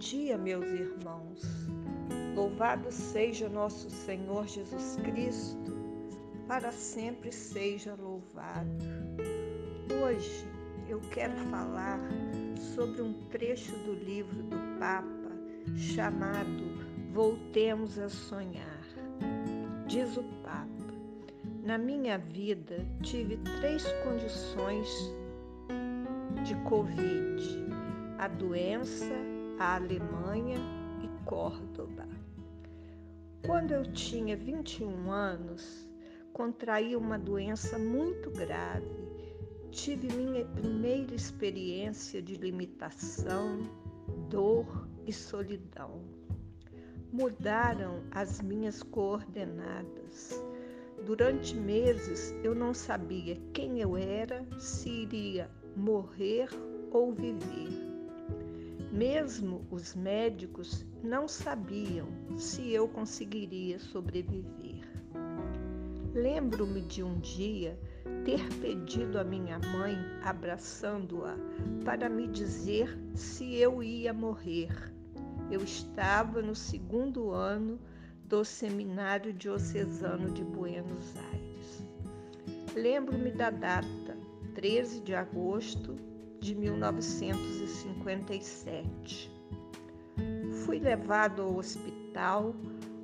dia, meus irmãos. Louvado seja nosso Senhor Jesus Cristo, para sempre seja louvado. Hoje eu quero falar sobre um trecho do livro do Papa chamado Voltemos a Sonhar. Diz o Papa: Na minha vida tive três condições de Covid: a doença, a Alemanha e Córdoba. Quando eu tinha 21 anos, contraí uma doença muito grave. Tive minha primeira experiência de limitação, dor e solidão. Mudaram as minhas coordenadas. Durante meses eu não sabia quem eu era, se iria morrer ou viver. Mesmo os médicos não sabiam se eu conseguiria sobreviver. Lembro-me de um dia ter pedido à minha mãe, abraçando-a, para me dizer se eu ia morrer. Eu estava no segundo ano do Seminário Diocesano de Buenos Aires. Lembro-me da data, 13 de agosto de 1957. Fui levado ao hospital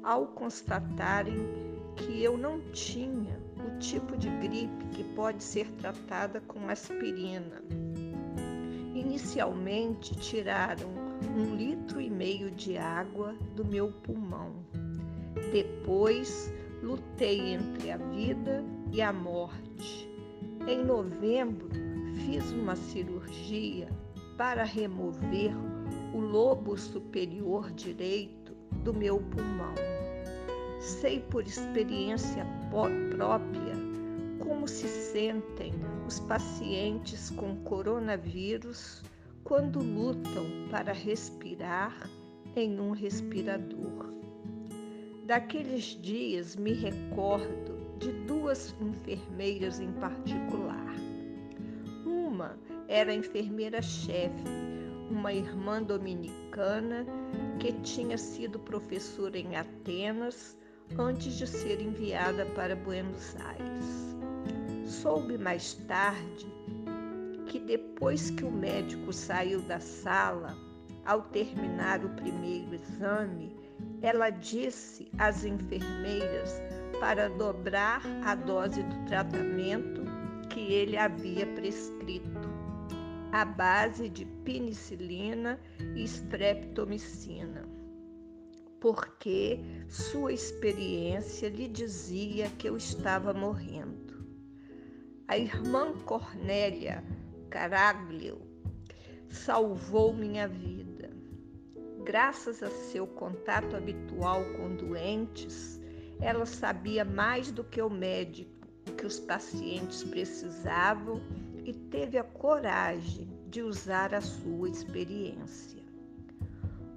ao constatarem que eu não tinha o tipo de gripe que pode ser tratada com aspirina. Inicialmente tiraram um litro e meio de água do meu pulmão. Depois lutei entre a vida e a morte. Em novembro, fiz uma cirurgia para remover o lobo superior direito do meu pulmão. Sei por experiência própria como se sentem os pacientes com coronavírus quando lutam para respirar em um respirador. Daqueles dias me recordo de duas enfermeiras em particular uma era enfermeira-chefe, uma irmã dominicana que tinha sido professora em Atenas antes de ser enviada para Buenos Aires. Soube mais tarde que depois que o médico saiu da sala, ao terminar o primeiro exame, ela disse às enfermeiras para dobrar a dose do tratamento que ele havia prescrito, à base de penicilina e streptomicina, porque sua experiência lhe dizia que eu estava morrendo. A irmã Cornélia Caraglio salvou minha vida. Graças a seu contato habitual com doentes, ela sabia mais do que o médico que os pacientes precisavam e teve a coragem de usar a sua experiência.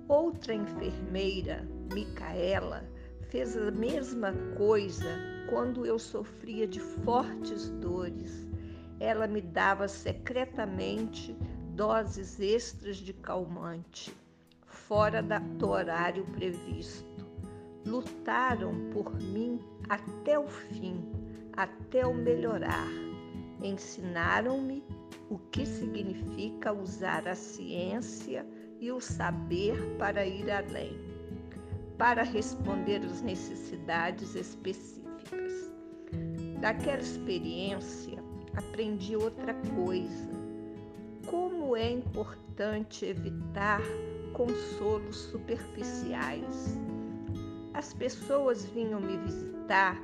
Outra enfermeira, Micaela, fez a mesma coisa quando eu sofria de fortes dores. Ela me dava secretamente doses extras de calmante, fora do horário previsto. Lutaram por mim até o fim até o melhorar. Ensinaram-me o que significa usar a ciência e o saber para ir além, para responder às necessidades específicas. Daquela experiência, aprendi outra coisa. Como é importante evitar consolos superficiais. As pessoas vinham me visitar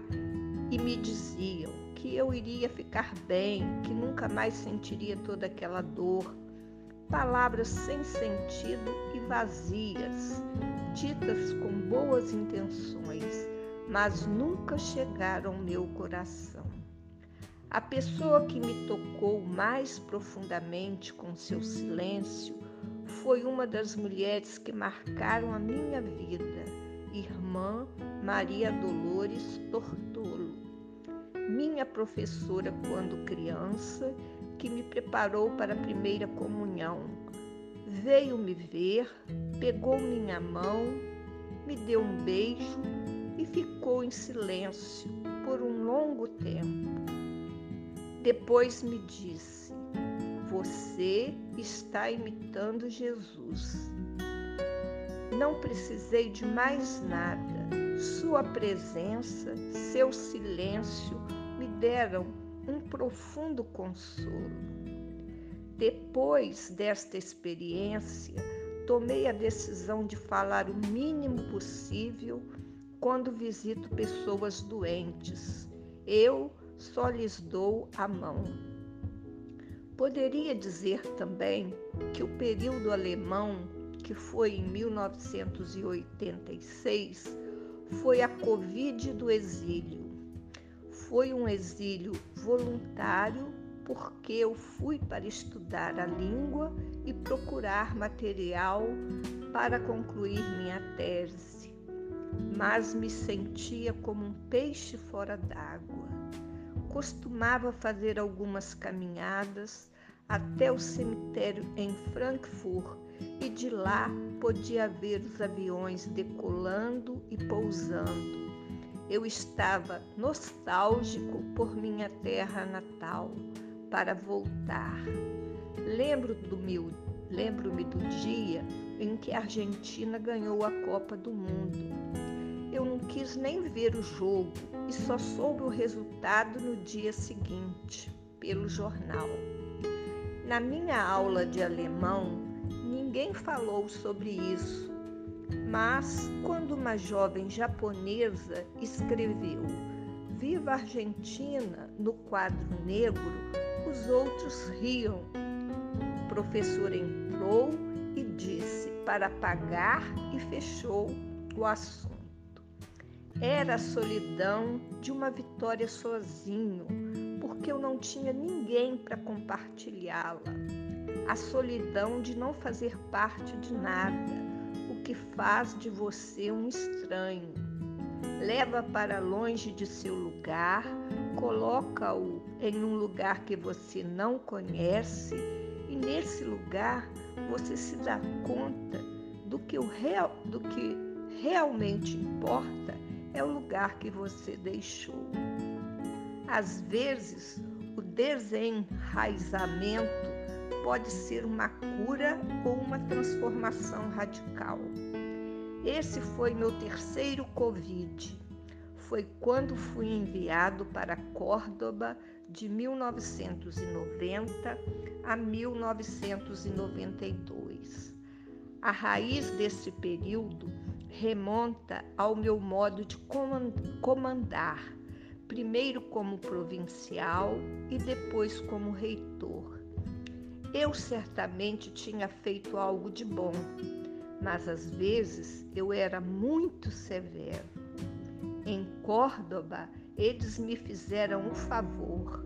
e me diziam que eu iria ficar bem, que nunca mais sentiria toda aquela dor. Palavras sem sentido e vazias, ditas com boas intenções, mas nunca chegaram ao meu coração. A pessoa que me tocou mais profundamente com seu silêncio foi uma das mulheres que marcaram a minha vida, irmã Maria Dolores Tortolo minha professora quando criança, que me preparou para a primeira comunhão. veio me ver, pegou minha mão, me deu um beijo e ficou em silêncio por um longo tempo. Depois me disse: Você está imitando Jesus. Não precisei de mais nada. Sua presença, seu silêncio deram um profundo consolo. Depois desta experiência, tomei a decisão de falar o mínimo possível quando visito pessoas doentes. Eu só lhes dou a mão. Poderia dizer também que o período alemão, que foi em 1986, foi a Covid do exílio. Foi um exílio voluntário porque eu fui para estudar a língua e procurar material para concluir minha tese, mas me sentia como um peixe fora d'água. Costumava fazer algumas caminhadas até o cemitério em Frankfurt e de lá podia ver os aviões decolando e pousando. Eu estava nostálgico por minha terra natal para voltar. Lembro do meu, lembro-me do dia em que a Argentina ganhou a Copa do Mundo. Eu não quis nem ver o jogo e só soube o resultado no dia seguinte, pelo jornal. Na minha aula de alemão, ninguém falou sobre isso, mas quando uma jovem japonesa escreveu Viva Argentina no quadro negro, os outros riam. O professor entrou e disse para pagar e fechou o assunto. Era a solidão de uma vitória sozinho, porque eu não tinha ninguém para compartilhá-la. A solidão de não fazer parte de nada, que faz de você um estranho leva para longe de seu lugar, coloca-o em um lugar que você não conhece e nesse lugar você se dá conta do que, o real, do que realmente importa é o lugar que você deixou. Às vezes, o desenraizamento pode ser uma cura ou uma transformação radical. Esse foi meu terceiro Covid. Foi quando fui enviado para Córdoba de 1990 a 1992. A raiz desse período remonta ao meu modo de comandar, primeiro como provincial e depois como reitor. Eu certamente tinha feito algo de bom mas às vezes eu era muito severo. Em Córdoba, eles me fizeram um favor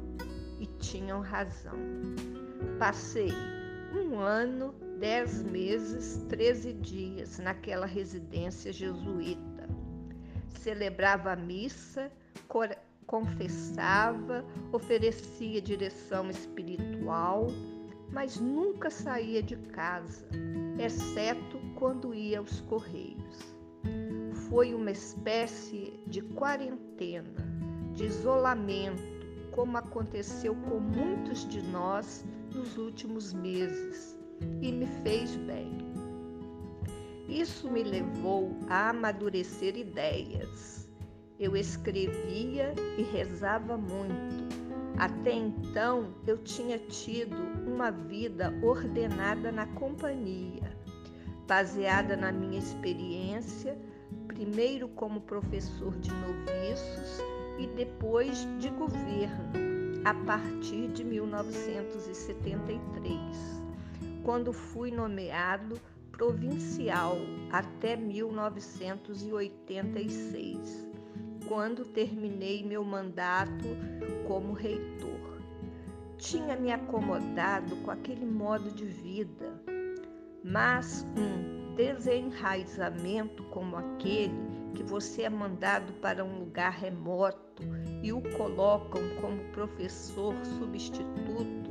e tinham razão. Passei um ano, dez meses, treze dias naquela residência jesuíta. Celebrava a missa, confessava, oferecia direção espiritual, mas nunca saía de casa, exceto quando ia aos Correios. Foi uma espécie de quarentena, de isolamento, como aconteceu com muitos de nós nos últimos meses, e me fez bem. Isso me levou a amadurecer ideias. Eu escrevia e rezava muito. Até então eu tinha tido uma vida ordenada na companhia. Baseada na minha experiência, primeiro como professor de noviços e depois de governo, a partir de 1973, quando fui nomeado provincial até 1986, quando terminei meu mandato como reitor. Tinha me acomodado com aquele modo de vida mas um desenraizamento como aquele que você é mandado para um lugar remoto e o colocam como professor substituto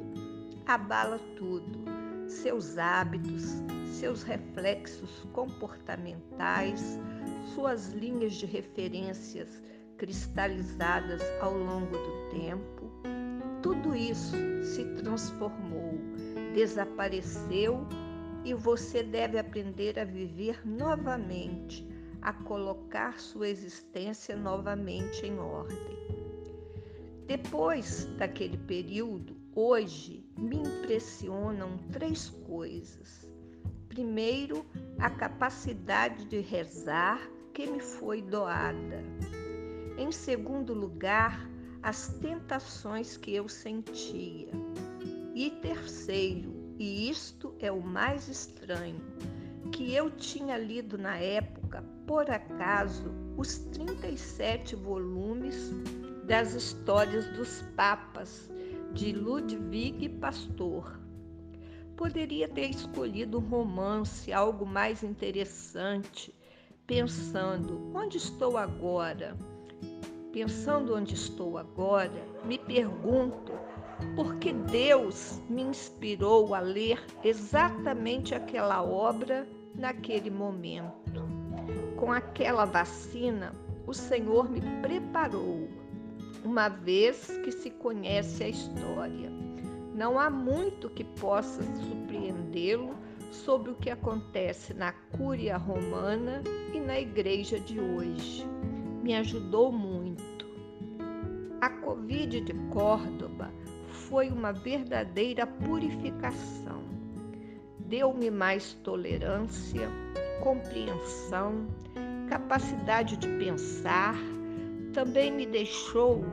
abala tudo. seus hábitos, seus reflexos comportamentais, suas linhas de referências cristalizadas ao longo do tempo, tudo isso se transformou, desapareceu e você deve aprender a viver novamente, a colocar sua existência novamente em ordem. Depois daquele período, hoje me impressionam três coisas. Primeiro, a capacidade de rezar que me foi doada. Em segundo lugar, as tentações que eu sentia. E terceiro, e isto é o mais estranho, que eu tinha lido na época, por acaso, os 37 volumes das histórias dos papas de Ludwig Pastor. Poderia ter escolhido um romance, algo mais interessante, pensando: onde estou agora? Pensando onde estou agora, me pergunto por que Deus me inspirou a ler exatamente aquela obra naquele momento. Com aquela vacina, o Senhor me preparou uma vez que se conhece a história. Não há muito que possa surpreendê-lo sobre o que acontece na Cúria Romana e na Igreja de hoje. Me ajudou muito. A Covid de Córdoba foi uma verdadeira purificação. Deu-me mais tolerância, compreensão, capacidade de pensar também me deixou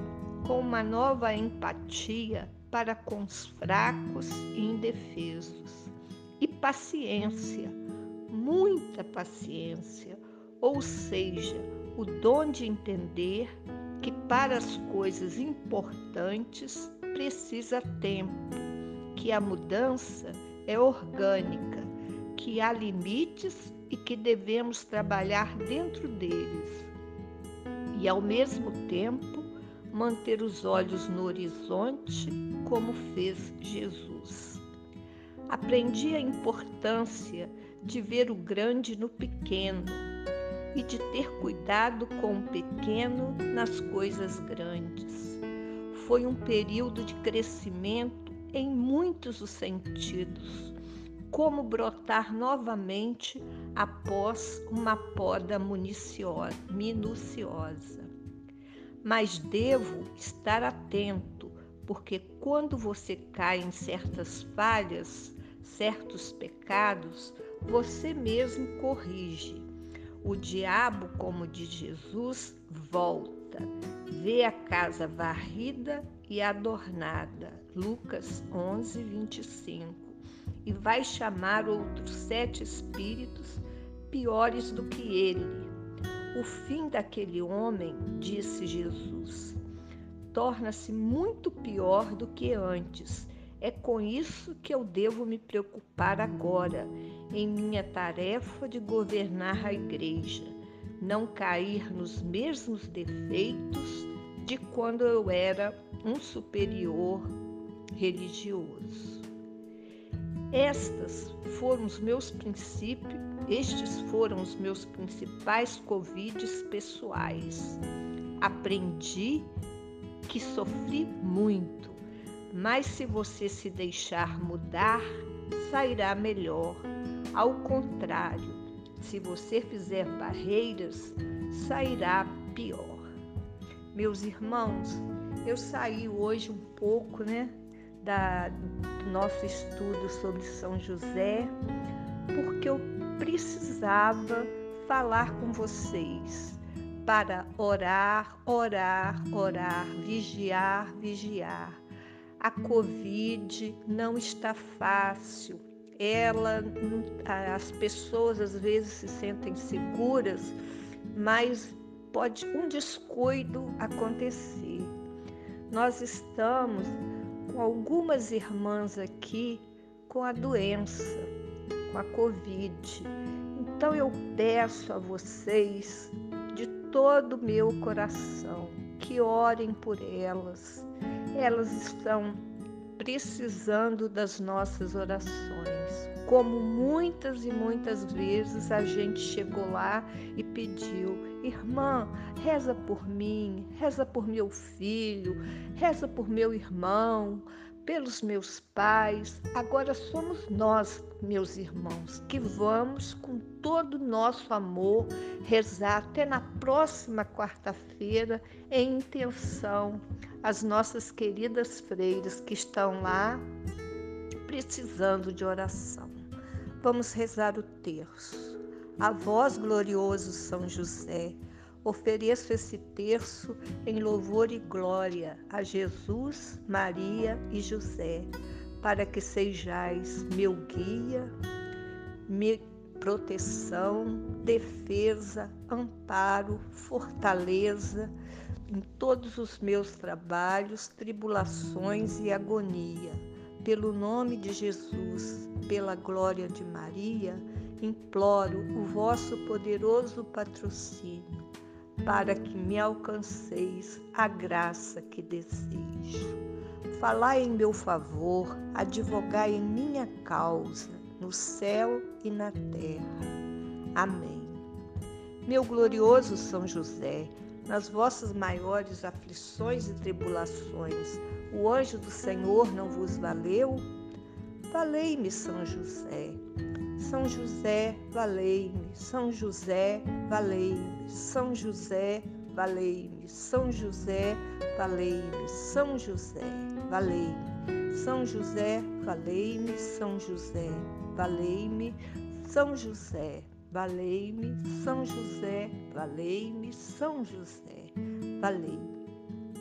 com uma nova empatia para com os fracos e indefesos. E paciência, muita paciência, ou seja, o dom de entender que para as coisas importantes precisa tempo, que a mudança é orgânica, que há limites e que devemos trabalhar dentro deles e, ao mesmo tempo, manter os olhos no horizonte, como fez Jesus. Aprendi a importância de ver o grande no pequeno e de ter cuidado com o pequeno nas coisas grandes. Foi um período de crescimento em muitos os sentidos, como brotar novamente após uma poda minuciosa. Mas devo estar atento, porque quando você cai em certas falhas, certos pecados, você mesmo corrige. O diabo, como diz Jesus, volta, vê a casa varrida e adornada. Lucas 11, 25 e vai chamar outros sete espíritos piores do que ele. O fim daquele homem, disse Jesus, torna-se muito pior do que antes. É com isso que eu devo me preocupar agora, em minha tarefa de governar a igreja, não cair nos mesmos defeitos de quando eu era um superior religioso. Estas foram os meus princípios, estes foram os meus principais covides pessoais. Aprendi que sofri muito, mas se você se deixar mudar, sairá melhor. Ao contrário, se você fizer barreiras, sairá pior. Meus irmãos, eu saí hoje um pouco, né, da, do nosso estudo sobre São José, porque eu precisava falar com vocês para orar, orar, orar, vigiar, vigiar. A Covid não está fácil. Ela, as pessoas às vezes se sentem seguras, mas pode um descuido acontecer. Nós estamos com algumas irmãs aqui com a doença, com a Covid. Então eu peço a vocês de todo o meu coração que orem por elas. Elas estão precisando das nossas orações. Como muitas e muitas vezes a gente chegou lá e pediu: irmã, reza por mim, reza por meu filho, reza por meu irmão, pelos meus pais. Agora somos nós, meus irmãos, que vamos com todo o nosso amor rezar até na próxima quarta-feira em intenção às nossas queridas freiras que estão lá precisando de oração. Vamos rezar o terço. A vós, glorioso São José, ofereço esse terço em louvor e glória a Jesus, Maria e José, para que sejais meu guia, minha proteção, defesa, amparo, fortaleza em todos os meus trabalhos, tribulações e agonia pelo nome de Jesus, pela glória de Maria, imploro o vosso poderoso patrocínio, para que me alcanceis a graça que desejo. Falai em meu favor, advogai em minha causa, no céu e na terra. Amém. Meu glorioso São José, nas vossas maiores aflições e tribulações, o anjo do Senhor não vos valeu? Valei-me, São José. São José, valei-me. São José, valei-me. São José, valei-me. São José, valei-me. São José, valei-me. São José, valei-me. São José, valei-me. São José, valei-me. São José, valei-me. São José, valei-me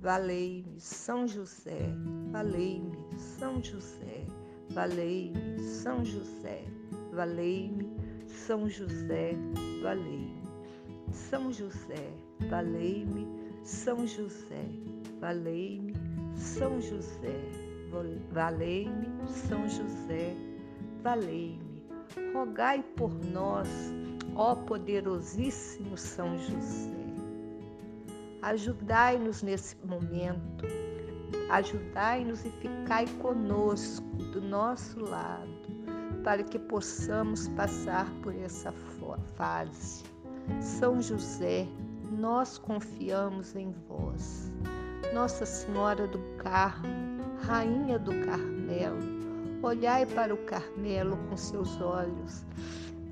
valei-me, São José, valei-me, São José, valei-me, São José, valei-me, São José, valei-me, São José, valei-me, São José, valei-me, São José, valei-me, São José, valei-me. Rogai por nós, ó poderosíssimo São José Ajudai-nos nesse momento, ajudai-nos e ficai conosco, do nosso lado, para que possamos passar por essa fase. São José, nós confiamos em vós. Nossa Senhora do Carmo, Rainha do Carmelo, olhai para o Carmelo com seus olhos.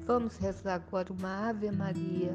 Vamos rezar agora uma Ave Maria